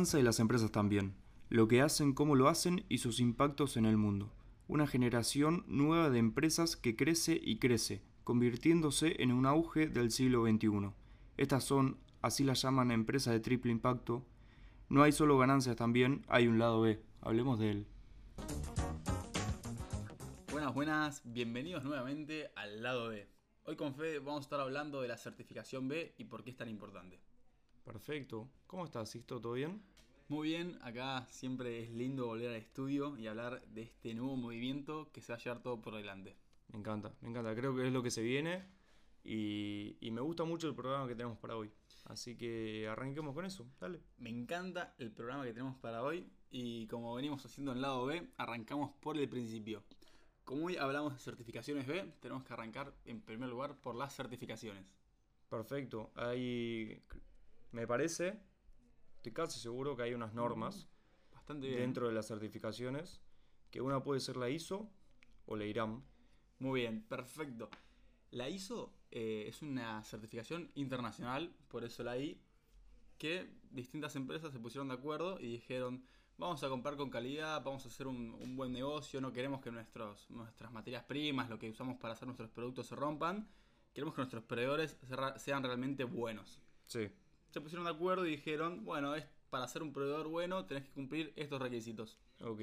y las empresas también, lo que hacen, cómo lo hacen y sus impactos en el mundo. Una generación nueva de empresas que crece y crece, convirtiéndose en un auge del siglo XXI. Estas son, así las llaman empresas de triple impacto. No hay solo ganancias también, hay un lado B. Hablemos de él. Buenas, buenas, bienvenidos nuevamente al lado B. Hoy con Fede vamos a estar hablando de la certificación B y por qué es tan importante. Perfecto. ¿Cómo estás, Sixto? ¿Todo bien? Muy bien, acá siempre es lindo volver al estudio y hablar de este nuevo movimiento que se va a llevar todo por delante. Me encanta, me encanta. Creo que es lo que se viene y, y me gusta mucho el programa que tenemos para hoy. Así que arranquemos con eso, dale. Me encanta el programa que tenemos para hoy y como venimos haciendo en lado B, arrancamos por el principio. Como hoy hablamos de certificaciones B, tenemos que arrancar en primer lugar por las certificaciones. Perfecto. Hay, me parece, estoy casi seguro que hay unas normas Bastante bien. dentro de las certificaciones, que una puede ser la ISO o la IRAM. Muy bien, perfecto. La ISO eh, es una certificación internacional, por eso la I, que distintas empresas se pusieron de acuerdo y dijeron, vamos a comprar con calidad, vamos a hacer un, un buen negocio, no queremos que nuestros, nuestras materias primas, lo que usamos para hacer nuestros productos se rompan, queremos que nuestros proveedores sean realmente buenos. Sí, Se pusieron de acuerdo y dijeron, bueno, es para ser un proveedor bueno tenés que cumplir estos requisitos. ok.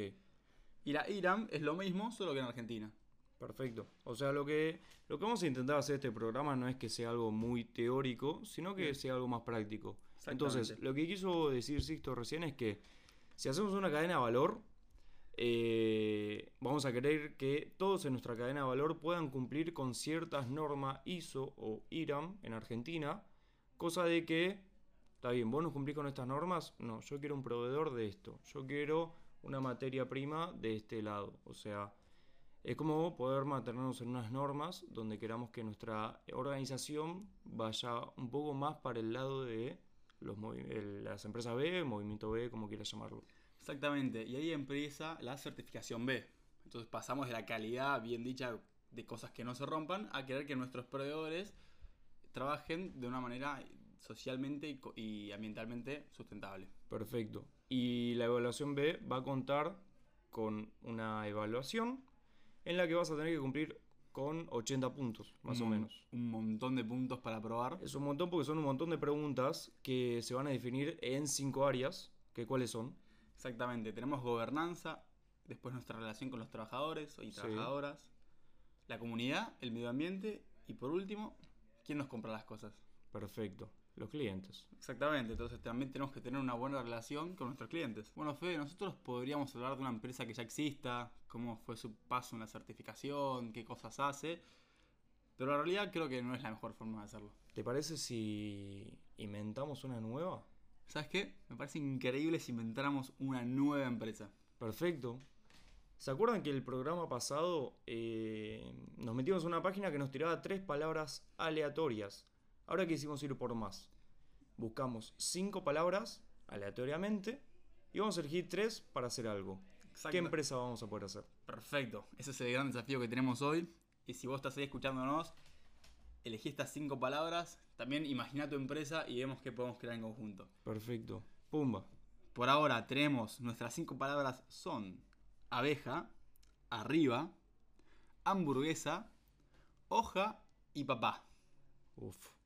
Y la IRAM es lo mismo, solo que en Argentina. Perfecto. O sea, lo que, lo que vamos a intentar hacer este programa no es que sea algo muy teórico, sino que sea algo más práctico. Entonces, lo que quiso decir Sixto recién es que si hacemos una cadena de valor, eh, vamos a querer que todos en nuestra cadena de valor puedan cumplir con ciertas normas ISO o IRAM en Argentina, cosa de que, está bien, vos no cumplís con estas normas, no, yo quiero un proveedor de esto, yo quiero una materia prima de este lado, o sea... Es como poder mantenernos en unas normas donde queramos que nuestra organización vaya un poco más para el lado de los el- las empresas B, el movimiento B, como quieras llamarlo. Exactamente, y ahí empieza la certificación B. Entonces pasamos de la calidad bien dicha de cosas que no se rompan a querer que nuestros proveedores trabajen de una manera socialmente y, ambientalmente sustentable. Perfecto. Y la evaluación B va a contar con una evaluación en la que vas a tener que cumplir con 80 puntos, más o menos. Un montón de puntos para probar. Es un montón porque son un montón de preguntas que se van a definir en cinco áreas, que cuáles son. Exactamente, tenemos gobernanza, después nuestra relación con los trabajadores y Sí. trabajadoras, la comunidad, el medio ambiente y por último, ¿quién nos compra las cosas? Perfecto. Los clientes. Exactamente, entonces también tenemos que tener una buena relación con nuestros clientes. Bueno, Fede, nosotros podríamos hablar de una empresa que ya exista, cómo fue su paso en la certificación, qué cosas hace, pero la realidad creo que no es la mejor forma de hacerlo. ¿Te parece si inventamos una nueva? ¿Sabes qué? Me parece increíble si inventáramos una nueva empresa. Perfecto. ¿Se acuerdan que el programa pasado eh, nos metimos en una página que nos tiraba tres palabras aleatorias? Ahora quisimos ir por más. Buscamos cinco palabras aleatoriamente y vamos a elegir tres para hacer algo. Exacto. ¿Qué empresa vamos a poder hacer? Perfecto, ese es el gran desafío que tenemos hoy. Y si vos estás ahí escuchándonos, elegí estas cinco palabras, también imagina tu empresa y vemos qué podemos crear en conjunto. Perfecto. Pumba. Por ahora tenemos nuestras cinco palabras son abeja, arriba, hamburguesa, hoja y papá. Uf.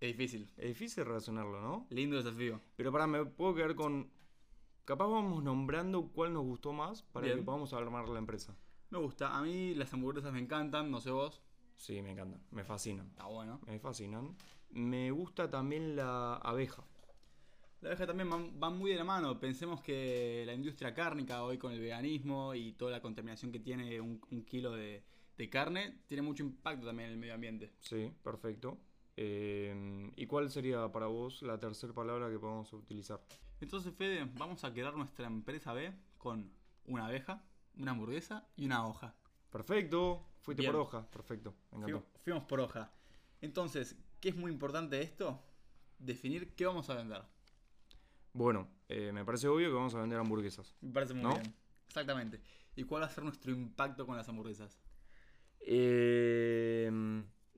Es difícil. Es difícil relacionarlo, ¿no? Lindo desafío. Pero para, me puedo quedar con... Capaz vamos nombrando cuál nos gustó más para Bien. que podamos armar la empresa. Me gusta. A mí las hamburguesas me encantan, no sé vos. Sí, me encantan. Me fascinan. Está bueno. Me fascinan. Me gusta también la abeja. La abeja también van muy de la mano. Pensemos que la industria cárnica hoy con el veganismo y toda la contaminación que tiene un, un kilo de, de carne, tiene mucho impacto también en el medio ambiente. Sí, perfecto. Eh, ¿Y cuál sería para vos la tercera palabra que podemos utilizar? Entonces, Fede, vamos a crear nuestra empresa B con una abeja, una hamburguesa y una hoja. Perfecto. Fuiste Bien. por hoja. Perfecto. Me encantó. Fuimos, fuimos por hoja. Entonces, ¿qué es muy importante de esto? Definir qué vamos a vender. Bueno, eh, me parece obvio que vamos a vender hamburguesas. Me parece muy ¿No? bien. Exactamente. ¿Y cuál va a ser nuestro impacto con las hamburguesas? Eh,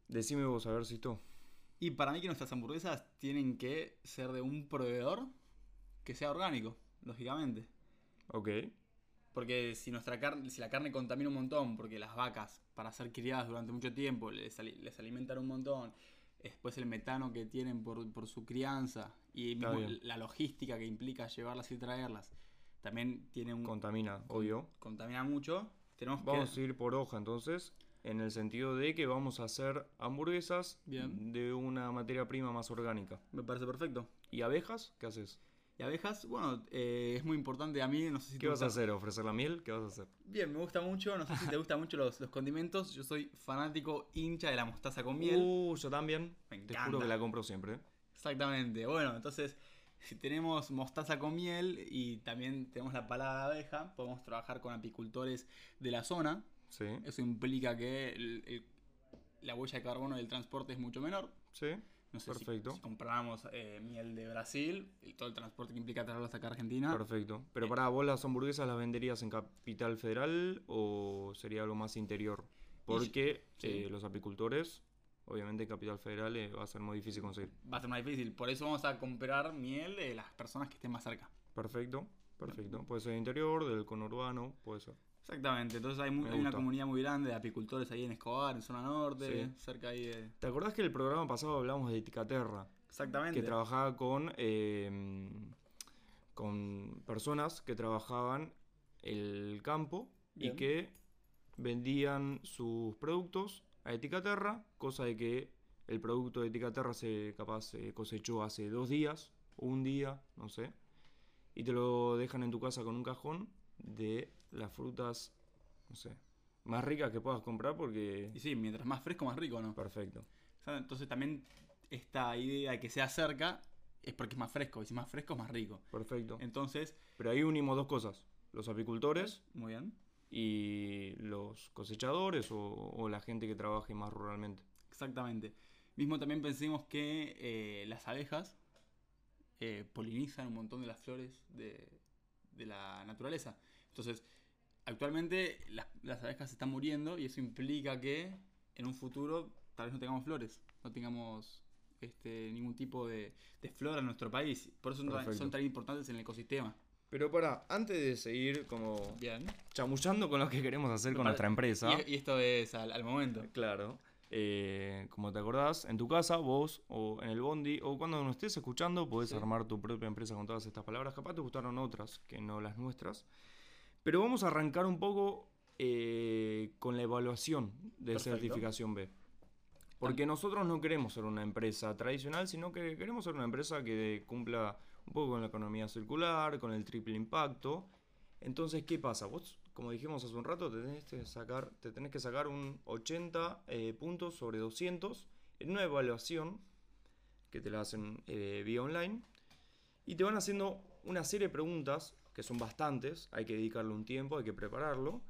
decime vos, a ver si esto. Y para mí que nuestras hamburguesas tienen que ser de un proveedor que sea orgánico, lógicamente. Ok. Porque si nuestra carne, si la carne contamina un montón, porque las vacas, para ser criadas durante mucho tiempo, les, les alimentan un montón, después el metano que tienen por, por su crianza y mismo la logística que implica llevarlas y traerlas, también tiene un Contamina, obvio. contamina mucho. Tenemos Vamos que a ir por hoja entonces, en el sentido de que vamos a hacer hamburguesas Bien. de una materia prima más orgánica. me parece perfecto. ¿Y abejas? ¿Qué haces? Y abejas, bueno, eh, es muy importante a mí, no sé si ¿Qué te vas a hacer? ¿Ofrecer la miel? ¿Qué vas a hacer? Bien, me gusta mucho, no sé si te gustan mucho los, los condimentos, yo soy fanático hincha de la mostaza con miel. Uh, yo también. Me Te juro que la compro siempre. Exactamente. Bueno, entonces, si tenemos mostaza con miel y también tenemos la palada de abeja, podemos trabajar con apicultores de la zona. Sí. Eso implica que el- el- la huella de carbono del transporte es mucho menor. Sí. No sé si- Perfecto. Si, compramos eh, miel de Brasil, y todo el transporte que implica traerlo hasta acá a Argentina. Perfecto. Pero Eh. para vos las hamburguesas las venderías en Capital Federal o sería algo más interior? Porque eh, los apicultores, obviamente en Capital Federal va a ser muy difícil conseguir. Va a ser más difícil. Por eso vamos a comprar miel de las personas que estén más cerca. Perfecto. Perfecto. Puede ser interior, del conurbano, puede ser. Exactamente. Entonces hay, mu- Me hay una comunidad muy grande de apicultores ahí en Escobar, en zona norte, Sí. cerca ahí de... ¿Te acordás que el programa pasado hablamos de Eticaterra? Exactamente. que trabajaba con, eh, con personas que trabajaban el campo Bien. y que vendían sus productos a Eticaterra, cosa de que el producto de Eticaterra se capaz se cosechó hace dos días, un día, no sé, y te lo dejan en tu casa con un cajón de las frutas, no sé, más ricas que puedas comprar porque... Y sí, mientras más fresco, más rico, ¿no? Perfecto. Entonces también esta idea de que sea cerca es porque es más fresco. Y si más fresco, es más rico. Perfecto. Entonces, Pero ahí unimos dos cosas. Los apicultores muy bien. y los cosechadores o, o la gente que trabaje más ruralmente. Exactamente. Mismo también pensemos que eh, las abejas eh, polinizan un montón de las flores de, de la naturaleza. Entonces, actualmente las, las abejas se están muriendo y eso implica que en un futuro tal vez no tengamos flores, no tengamos este, ningún tipo de, de flora en nuestro país. Por eso son son tan importantes en el ecosistema. Pero para, antes de seguir como Bien. chamullando con lo que queremos hacer con nuestra empresa, Y, y esto es al, al momento. claro, eh, como te acordás, en tu casa, vos o en el bondi o cuando nos estés escuchando, podés Sí. armar tu propia empresa con todas estas palabras. Capaz te gustaron otras que no las nuestras. Pero vamos a arrancar un poco eh, con la evaluación de Perfecto. certificación B. Porque nosotros no queremos ser una empresa tradicional, sino que queremos ser una empresa que cumpla un poco con la economía circular, con el triple impacto. Entonces, ¿qué pasa? Vos, como dijimos hace un rato, te tenés que sacar, te tenés que sacar un 80 eh, puntos sobre 200 en una evaluación que te la hacen eh, vía online. Y te van haciendo una serie de preguntas, que son bastantes, hay que dedicarle un tiempo, hay que prepararlo.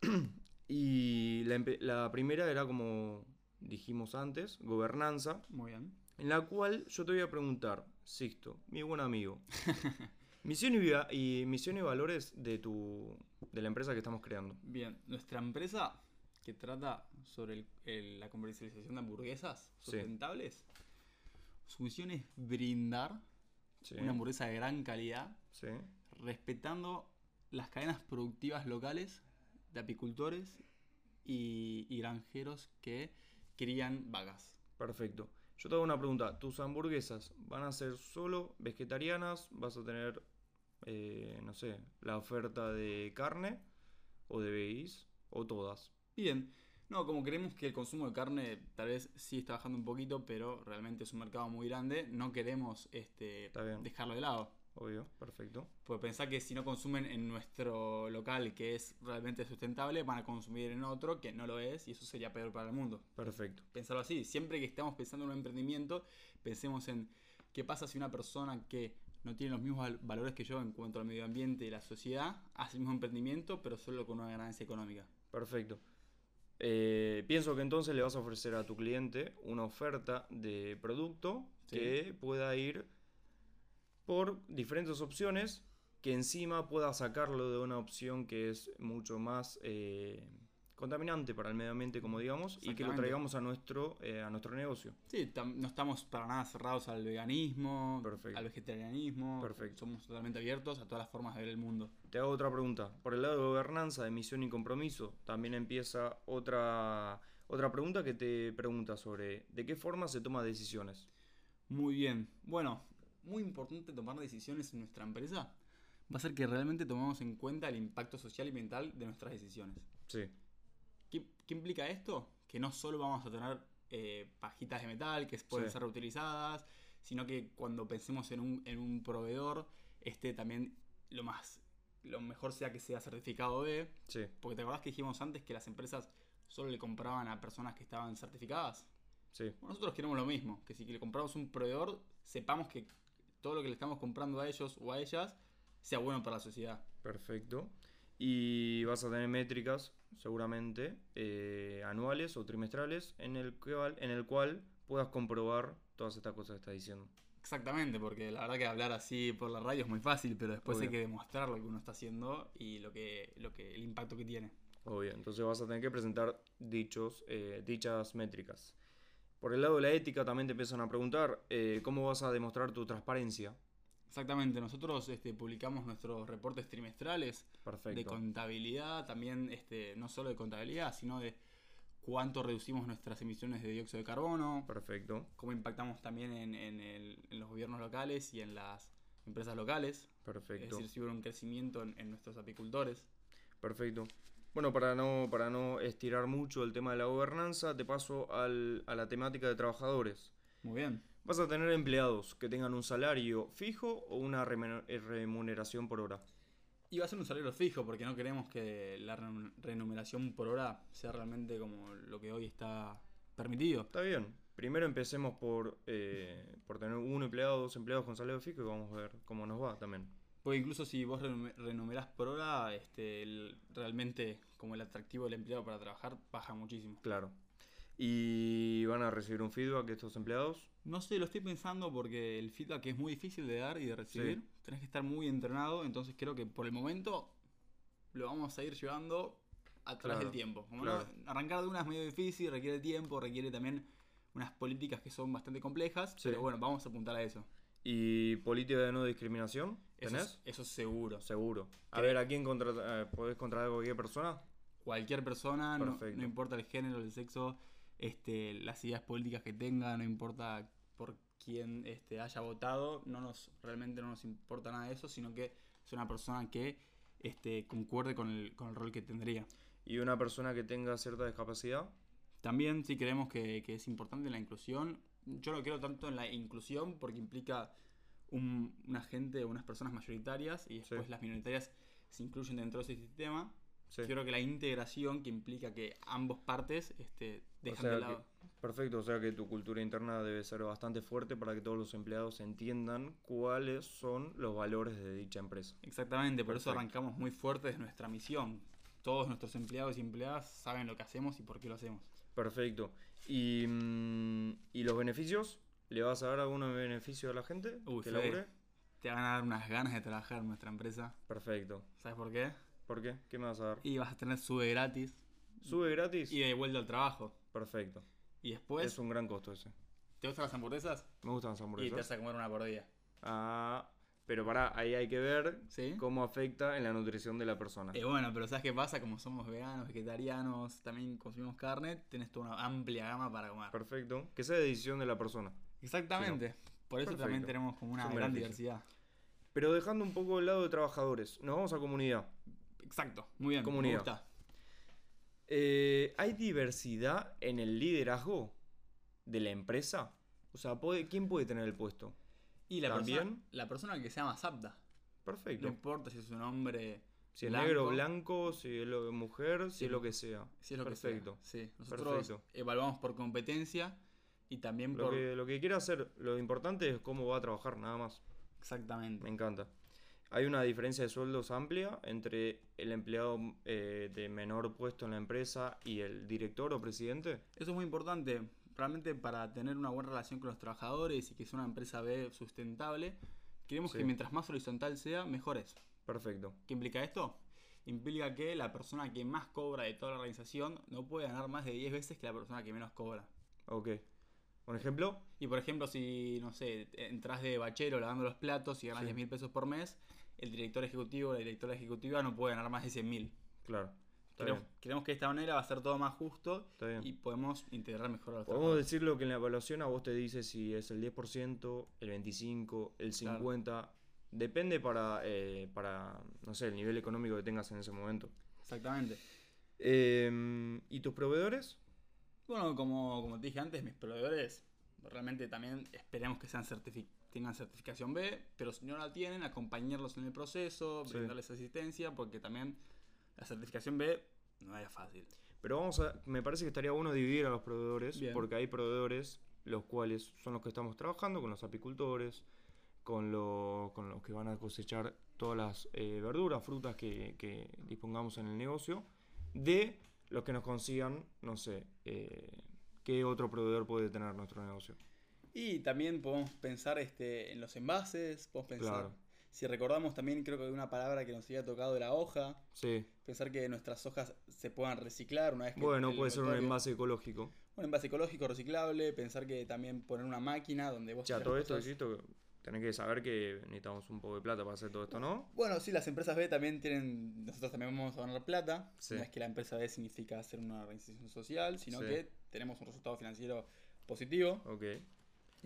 y la, primera era como dijimos antes, gobernanza, Muy bien. en la cual yo te voy a preguntar, Sixto, mi buen amigo, misión y, y misión y valores de tu de la empresa que estamos creando. Bien, nuestra empresa que trata sobre el- el- la comercialización de hamburguesas Sí. sustentables, su misión es brindar Sí, una hamburguesa de gran calidad, sí, respetando las cadenas productivas locales de apicultores y, y granjeros que crían vacas. perfecto. Yo te hago una pregunta, ¿tus hamburguesas van a ser solo vegetarianas? ¿Vas a tener, eh, no sé, la oferta de carne o de veggies o todas? Bien, no, como creemos que el consumo de carne tal vez sí está bajando un poquito, pero realmente es un mercado muy grande, no queremos este, dejarlo de lado. Obvio, perfecto. Pues pensar que si no consumen en nuestro local que es realmente sustentable, van a consumir en otro que no lo es y eso sería peor para el mundo. Perfecto. Pensarlo así, siempre que estamos pensando en un emprendimiento, pensemos en qué pasa si una persona que no tiene los mismos val- valores que yo en cuanto al medio ambiente y la sociedad hace el mismo emprendimiento pero solo con una ganancia económica. Perfecto. Eh, pienso que entonces le vas a ofrecer a tu cliente una oferta de producto Sí. que pueda ir por diferentes opciones, que encima pueda sacarlo de una opción que es mucho más eh, contaminante para el medio ambiente, como digamos, y que lo traigamos a nuestro, eh, a nuestro negocio. Sí, no estamos para nada cerrados al veganismo, Perfecto. al vegetarianismo. Perfecto. Somos totalmente abiertos a todas las formas de ver el mundo. Te hago otra pregunta. Por el lado de gobernanza, de misión y compromiso, también empieza otra, otra pregunta que te pregunta sobre de qué forma se toman decisiones. Muy bien. Bueno, muy importante tomar decisiones en nuestra empresa. Va a ser que realmente tomemos en cuenta el impacto social y mental de nuestras decisiones. Sí, ¿Qué, qué implica esto? Que no solo vamos a tener eh, pajitas de metal que pueden Sí. ser reutilizadas, sino que cuando pensemos en un, en un proveedor, este también lo más lo mejor sea que sea certificado B, sí, porque te acordás que dijimos antes que las empresas solo le compraban a personas que estaban certificadas. sí. Bueno, nosotros queremos lo mismo, que si le compramos un proveedor, sepamos que todo lo que le estamos comprando a ellos o a ellas sea bueno para la sociedad. Perfecto. Y vas a tener métricas, seguramente, eh, anuales o trimestrales, en el, cual, en el cual puedas comprobar todas estas cosas que estás diciendo. Exactamente, porque la verdad que hablar así por la radio es muy fácil, pero después Obvio. hay que demostrar lo que uno está haciendo y lo que, lo que, el impacto que tiene. Obvio, entonces vas a tener que presentar dichos, eh, dichas métricas. Por el lado de la ética también te empiezan a preguntar eh, cómo vas a demostrar tu transparencia. Exactamente, nosotros este, publicamos nuestros reportes trimestrales de contabilidad, también este, no solo de contabilidad, sino de cuánto reducimos nuestras emisiones de dióxido de carbono, Perfecto, cómo impactamos también en, en el- en los gobiernos locales y en las empresas locales. Es perfecto, decir, si hubo un crecimiento en, en nuestros apicultores. perfecto. Bueno, para no, para no estirar mucho el tema de la gobernanza, te paso al- a la temática de trabajadores. Muy bien. Vas a tener empleados que tengan un salario fijo o una eh, remuneración por hora. Y va a ser un salario fijo porque no queremos que la remuneración por hora sea realmente como lo que hoy está permitido. Está bien. Primero empecemos por, eh, por tener un empleado, dos empleados con salario fijo y vamos a ver cómo nos va también. Porque incluso si vos renum- renumerás por hora, este, el- realmente como el atractivo del empleado para trabajar baja muchísimo. Claro. ¿Y van a recibir un feedback estos empleados? No sé, lo estoy pensando porque el feedback es muy difícil de dar y de recibir. Sí. Tenés que estar muy entrenado, entonces creo que por el momento lo vamos a ir llevando a través Claro, del tiempo. Como claro. no- arrancar de una es medio difícil, requiere tiempo, requiere también unas políticas que son bastante complejas, Sí. pero bueno, vamos a apuntar a eso. ¿Y política de no discriminación? Eso ¿Tenés? es, eso es seguro. Seguro. A ver, ¿a quién contrata- eh, podés contratar a cualquier persona? Cualquier persona, no importa el género, el sexo, este, las ideas políticas que tenga, no importa por quién este, haya votado, no nos, realmente no nos importa nada de eso, sino que es una persona que este, concuerde con el, con el rol que tendría. ¿Y una persona que tenga cierta discapacidad? También sí creemos que, que es importante la inclusión. Yo no creo tanto en la inclusión porque implica un, una gente unas personas mayoritarias y después Sí. las minoritarias se incluyen dentro de ese sistema. Sí. Yo creo que la integración que implica que ambos partes este, dejan sea de que- lado. Perfecto, o sea que tu cultura interna debe ser bastante fuerte para que todos los empleados entiendan cuáles son los valores de dicha empresa. Exactamente, por eso arrancamos muy fuerte de nuestra misión. Todos nuestros empleados y empleadas saben lo que hacemos y por qué lo hacemos. Perfecto. ¿Y, mm, ¿y los beneficios? ¿Le vas a dar algún beneficio a la gente Uy, que labure? Te van a dar unas ganas de trabajar en nuestra empresa. Perfecto. ¿Sabes por qué? ¿Por qué? ¿Qué me vas a dar? Y vas a tener sube gratis ¿Sube gratis? y de vuelta al trabajo. Perfecto. Y después, es un gran costo ese. ¿te gustan las hamburguesas? Me gustan las Y te hamburguesas. vas a comer una por día. Ah, pero pará, ahí hay que ver ¿Sí? cómo afecta en la nutrición de la persona. Eh, bueno, pero ¿sabes qué pasa? Como somos veganos, vegetarianos, también consumimos carne, tenés toda una amplia gama para comer. Perfecto. Que sea de decisión de la persona. Exactamente. Por eso también tenemos como una Es un gran beneficio. diversidad. Pero dejando un poco el lado de trabajadores, nos vamos a comunidad. Exacto, muy bien. Comunidad. Me gusta. Eh, ¿Hay diversidad en el liderazgo de la empresa? O sea, puede- ¿quién puede tener el puesto? Y la ¿También? persona, la persona que sea más apta. No Perfecto. importa si es un hombre, Si es blanco, negro, blanco, si es lo- mujer, si es lo que sea. si es lo Perfecto. que sea. Sí, nosotros Perfecto. evaluamos por competencia y también Lo por... que, lo que quiera hacer, lo importante es cómo va a trabajar, nada más. Exactamente. Me encanta. Hay una diferencia de sueldos amplia entre el empleado eh, de menor puesto en la empresa y el director o presidente. Eso es muy importante. Realmente para tener una buena relación con los trabajadores y que sea una empresa B sustentable, queremos Sí. que mientras más horizontal sea, mejor es. Perfecto. ¿Qué implica esto? implica que la persona que más cobra de toda la organización no puede ganar más de 10 veces que la persona que menos cobra. Ok. ¿Un ejemplo? Y por ejemplo, si, no sé, entras de bachero lavando los platos y ganas Sí. 10 mil pesos por mes, el director ejecutivo o la directora ejecutiva no puede ganar más de 100 mil. Claro. Está Creemos, bien. creemos que de esta manera va a ser todo más justo y podemos integrar mejor a los Podemos trabajadores. decirlo que en la evaluación a vos te dice si es el 10%, el 25%, el 50%. Depende para, eh, para, no sé, el nivel económico que tengas en ese momento. Exactamente. Em, ¿Y tus proveedores? Bueno, como, como te dije antes, mis proveedores realmente también esperemos que sean certifi- tengan certificación B, pero si no la tienen, acompañarlos en el proceso, Sí. brindarles asistencia, porque también la certificación B no es fácil. Pero vamos a, me parece que estaría bueno dividir a los proveedores, Bien. porque hay proveedores los cuales son los que estamos trabajando con los apicultores, con, lo- con los que van a cosechar todas las eh, verduras, frutas que, que dispongamos en el negocio, de los que nos consigan, no sé, eh, qué otro proveedor puede tener nuestro negocio. Y también podemos pensar este, en los envases, podemos pensar, Claro. si recordamos también creo que hay una palabra que nos había tocado de la hoja, Sí, pensar que nuestras hojas se puedan reciclar una vez que... bueno, puede ser un envase ecológico. Un envase ecológico reciclable, pensar que también poner una máquina donde vos... Ya, todo esto, insisto, tenés que saber que necesitamos un poco de plata para hacer todo esto, ¿no? Bueno, sí, las empresas B también tienen, nosotros también vamos a ganar plata. Sí. No es que la empresa B significa ser una organización social, sino Sí. que tenemos un resultado financiero positivo. Ok.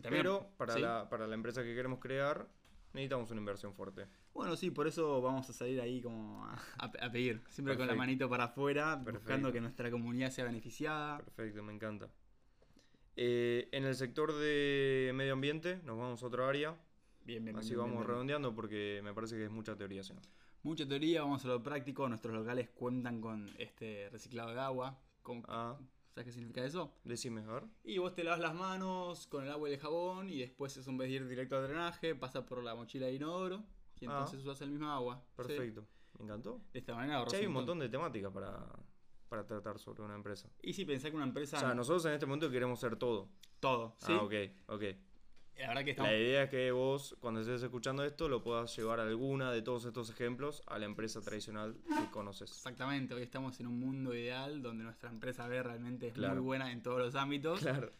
También- Pero para, ¿sí? la, para la empresa que queremos crear, necesitamos una inversión fuerte. Bueno, sí, por eso vamos a salir ahí como a, pedir, siempre con la manito para afuera, buscando que nuestra comunidad sea beneficiada. Perfecto, me encanta. Eh, en el sector de medio ambiente, nos vamos a otra área. Bien, bien, Así bien, vamos bien, redondeando porque me parece que es mucha teoría. ¿sí? Mucha teoría, vamos a lo práctico. Nuestros locales cuentan con este reciclado de agua. Con, Ah, ¿Sabes qué significa eso? decime, a ver. Y vos te lavas las manos con el agua y el jabón y después eso en vez de ir directo al drenaje pasa por la mochila de inodoro y Ah. entonces usas el mismo agua. Sí. Perfecto. Me encantó. De esta manera ahorras Ya hay un montón de temáticas para, para tratar sobre una empresa. Y si pensás que una empresa... O sea, nosotros en este momento queremos ser todo. Todo, ¿sí? Ah, ok, ok. La verdad que estamos... La idea es que vos, cuando estés escuchando esto, lo puedas llevar alguna de todos estos ejemplos a la empresa tradicional que conoces. Exactamente, hoy estamos en un mundo ideal donde nuestra empresa B realmente es Claro. muy buena en todos los ámbitos. Claro.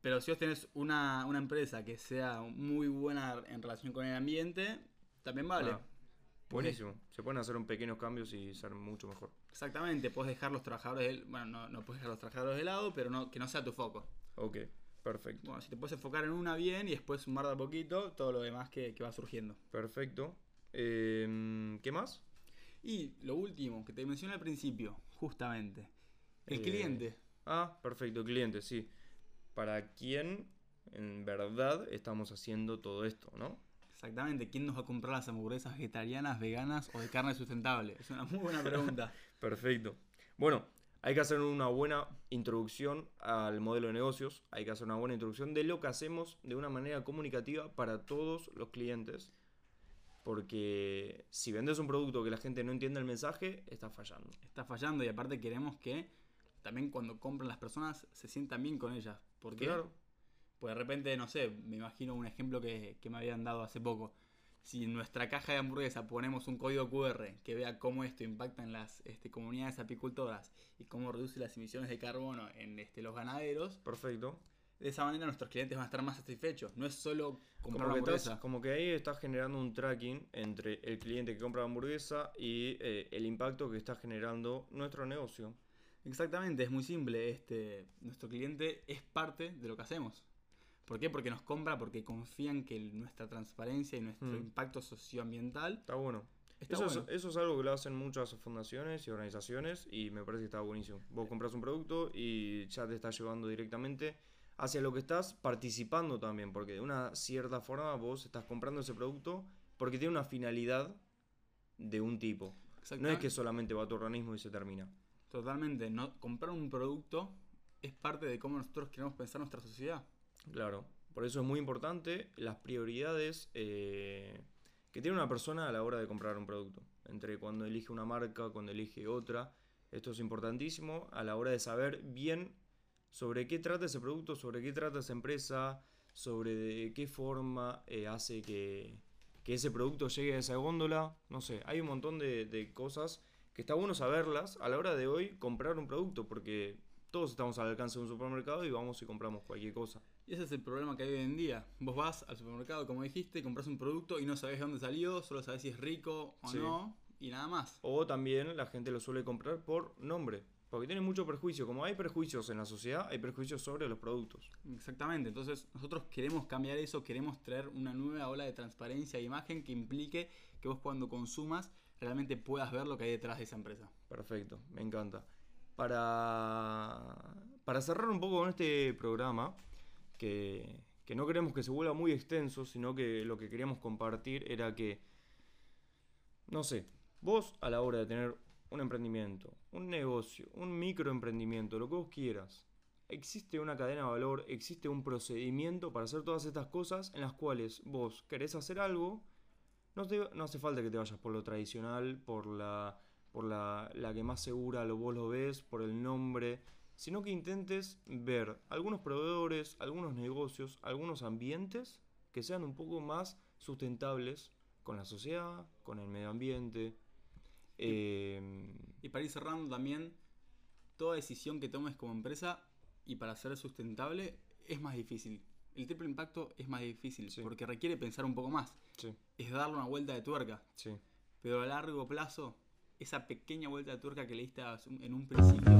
Pero si vos tenés una, una empresa que sea muy buena en relación con el ambiente, también vale. Ah, buenísimo. Se pueden hacer un pequeños cambios y ser mucho mejor. Exactamente, puedes dejar los trabajadores, del- bueno, no, no puedes dejar los trabajadores de lado, pero no, que no sea tu foco. Ok, perfecto. Bueno, si te puedes enfocar en una bien y después sumar de a poquito todo lo demás que, que va surgiendo. Perfecto. Em, ¿Qué más? Y lo último que te mencioné al principio, justamente, el Eh, cliente. Ah, perfecto, cliente, sí. ¿Para quién en verdad estamos haciendo todo esto, no? Exactamente, ¿quién nos va a comprar las hamburguesas vegetarianas, veganas o de carne sustentable? Es una muy buena pregunta. Perfecto. Bueno, hay que hacer una buena introducción al modelo de negocios. Hay que hacer una buena introducción de lo que hacemos de una manera comunicativa para todos los clientes. Porque si vendes un producto que la gente no entiende el mensaje, está fallando. Está fallando y aparte queremos que también cuando compran las personas se sientan bien con ellas. ¿Por qué? Claro. Pues de repente, no sé, me imagino un ejemplo que, que me habían dado hace poco. Si en nuestra caja de hamburguesa ponemos un código QR que vea cómo esto impacta en las este, comunidades apicultoras y cómo reduce las emisiones de carbono en este, los ganaderos, Perfecto. de esa manera nuestros clientes van a estar más satisfechos. No es solo comprar Como estás- hamburguesa. como que ahí estás generando un tracking entre el cliente que compra la hamburguesa y eh, el impacto que está generando nuestro negocio. Exactamente, es muy simple. Este, nuestro cliente es parte de lo que hacemos. ¿Por qué? Porque nos compra, porque confían que nuestra transparencia y nuestro Mm. impacto socioambiental Está bueno. está eso, bueno. es, eso es algo que lo hacen muchas fundaciones y organizaciones y me parece que está buenísimo. Vos compras un producto y ya te está llevando directamente hacia lo que estás participando también, porque de una cierta forma vos estás comprando ese producto porque tiene una finalidad de un tipo. No es que solamente va a tu organismo y se termina. Totalmente. No, comprar un producto es parte de cómo nosotros queremos pensar nuestra sociedad. Claro, por eso es muy importante las prioridades eh, que tiene una persona a la hora de comprar un producto. Entre cuando elige una marca, cuando elige otra. Esto es importantísimo a la hora de saber bien sobre qué trata ese producto, sobre qué trata esa empresa, sobre de qué forma eh, hace que, que ese producto llegue a esa góndola. No sé, hay un montón de, de cosas que está bueno saberlas a la hora de hoy comprar un producto, porque todos estamos al alcance de un supermercado y vamos y compramos cualquier cosa. Y ese es el problema que hay hoy en día. Vos vas al supermercado, como dijiste, compras un producto y no sabes de dónde salió, solo sabes si es rico o Sí. no, y nada más. O también la gente lo suele comprar por nombre, porque tiene mucho prejuicio. Como hay prejuicios en la sociedad, hay prejuicios sobre los productos. Exactamente, entonces nosotros queremos cambiar eso, queremos traer una nueva ola de transparencia e imagen que implique que vos cuando consumas realmente puedas ver lo que hay detrás de esa empresa. Perfecto, me encanta. Para, para cerrar un poco con este programa, que, que no queremos que se vuelva muy extenso, sino que lo que queríamos compartir era que, no sé, vos a la hora de tener un emprendimiento, un negocio, un microemprendimiento, lo que vos quieras, existe una cadena de valor, existe un procedimiento para hacer todas estas cosas en las cuales vos querés hacer algo, no, no hace falta que te vayas por lo tradicional, por la por la, la que más segura lo, vos lo ves, por el nombre, sino que intentes ver algunos proveedores, algunos negocios, algunos ambientes que sean un poco más sustentables con la sociedad, con el medio ambiente. eh, Y para ir cerrando también, toda decisión que tomes como empresa y para ser sustentable es más difícil. El triple impacto es más difícil Sí. porque requiere pensar un poco más. sí, Es darle una vuelta de tuerca. sí. Pero a largo plazo, esa pequeña vuelta de tuerca que le diste en un principio